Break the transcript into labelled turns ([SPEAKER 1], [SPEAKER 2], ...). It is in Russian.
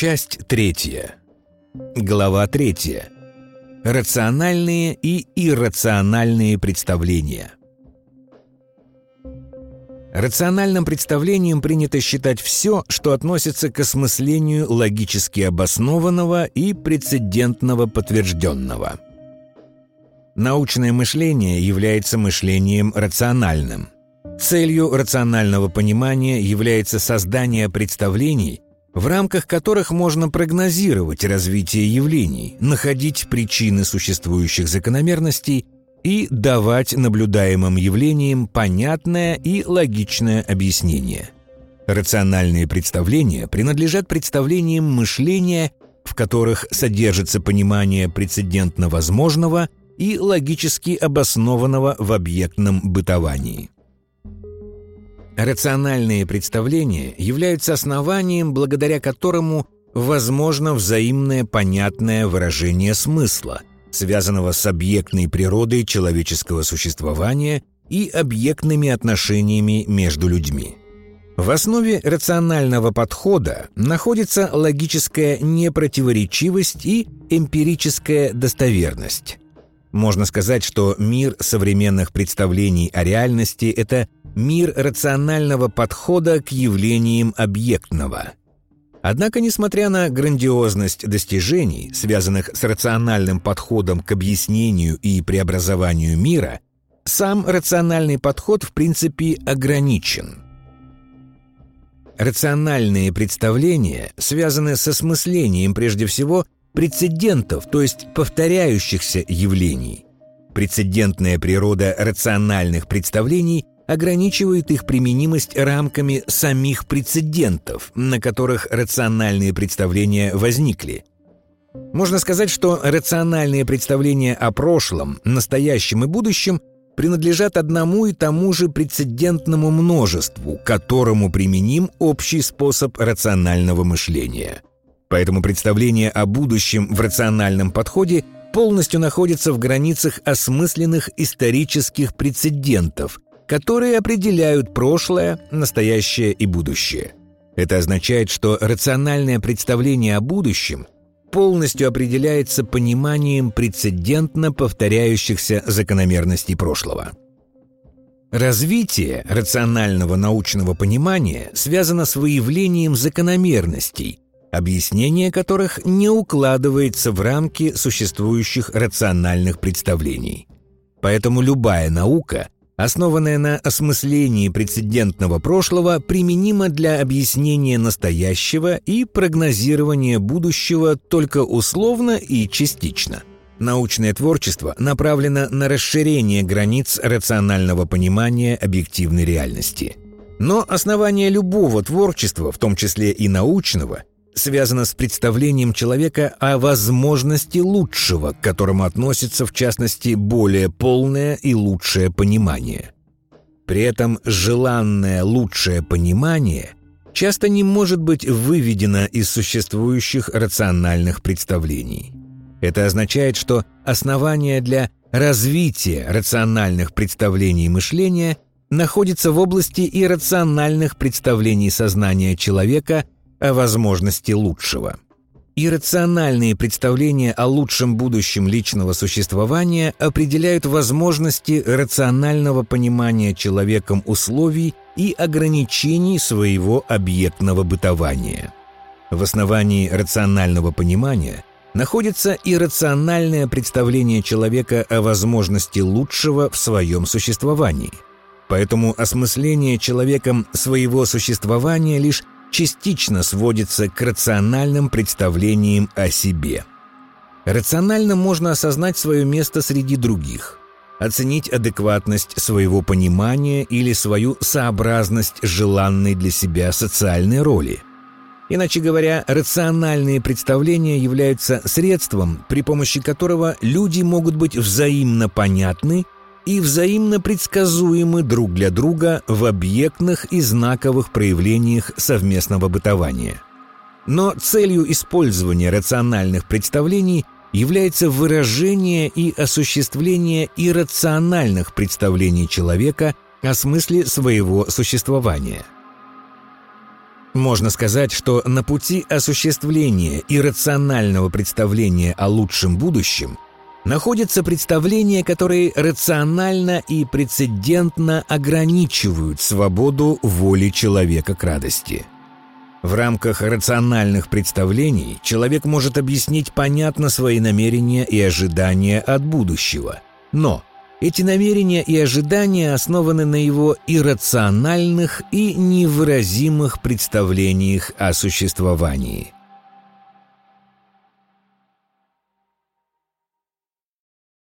[SPEAKER 1] Часть третья. Глава третья. Рациональные и иррациональные представления. Рациональным представлением принято считать все, что относится к осмыслению логически обоснованного и прецедентного подтвержденного. Научное мышление является мышлением рациональным. Целью рационального понимания является создание представлений, в рамках которых можно прогнозировать развитие явлений, находить причины существующих закономерностей и давать наблюдаемым явлениям понятное и логичное объяснение. Рациональные представления принадлежат представлениям мышления, в которых содержится понимание прецедентно возможного и логически обоснованного в объектном бытовании. Рациональные представления являются основанием, благодаря которому возможно взаимное понятное выражение смысла, связанного с объектной природой человеческого существования и объектными отношениями между людьми. В основе рационального подхода находится логическая непротиворечивость и эмпирическая достоверность. Можно сказать, что мир современных представлений о реальности – это мир рационального подхода к явлениям объектного. Однако, несмотря на грандиозность достижений, связанных с рациональным подходом к объяснению и преобразованию мира, сам рациональный подход в принципе ограничен. Рациональные представления связаны с осмыслением прежде всего прецедентов, то есть повторяющихся явлений. Прецедентная природа рациональных представлений – ограничивает их применимость рамками самих прецедентов, на которых рациональные представления возникли. Можно сказать, что рациональные представления о прошлом, настоящем и будущем принадлежат одному и тому же прецедентному множеству, которому применим общий способ рационального мышления. Поэтому представление о будущем в рациональном подходе полностью находится в границах осмысленных исторических прецедентов, которые определяют прошлое, настоящее и будущее. Это означает, что рациональное представление о будущем полностью определяется пониманием прецедентно повторяющихся закономерностей прошлого. Развитие рационального научного понимания связано с выявлением закономерностей, объяснение которых не укладывается в рамки существующих рациональных представлений. Поэтому любая наука основанная на осмыслении прецедентного прошлого, применима для объяснения настоящего и прогнозирования будущего только условно и частично. Научное творчество направлено на расширение границ рационального понимания объективной реальности. Но основание любого творчества, в том числе и научного, связано с представлением человека о возможности лучшего, к которому относится, в частности, более полное и лучшее понимание. При этом желанное лучшее понимание часто не может быть выведено из существующих рациональных представлений. Это означает, что основание для развития рациональных представлений мышления находится в области иррациональных представлений сознания человека – о возможности лучшего. Иррациональные представления о лучшем будущем личного существования определяют возможности рационального понимания человеком условий и ограничений своего объектного бытования. В основании рационального понимания находится иррациональное представление человека о возможности лучшего в своем существовании. Поэтому осмысление человеком своего существования лишь частично сводится к рациональным представлениям о себе. Рационально можно осознать свое место среди других, оценить адекватность своего понимания или свою сообразность желанной для себя социальной роли. Иначе говоря, рациональные представления являются средством, при помощи которого люди могут быть взаимно понятны и взаимно предсказуемы друг для друга в объектных и знаковых проявлениях совместного бытования. Но целью использования рациональных представлений является выражение и осуществление иррациональных представлений человека о смысле своего существования. Можно сказать, что на пути осуществления иррационального представления о лучшем будущем находятся представления, которые рационально и прецедентно ограничивают свободу воли человека к радости. В рамках рациональных представлений человек может объяснить понятно свои намерения и ожидания от будущего. Но эти намерения и ожидания основаны на его иррациональных и невыразимых представлениях о существовании –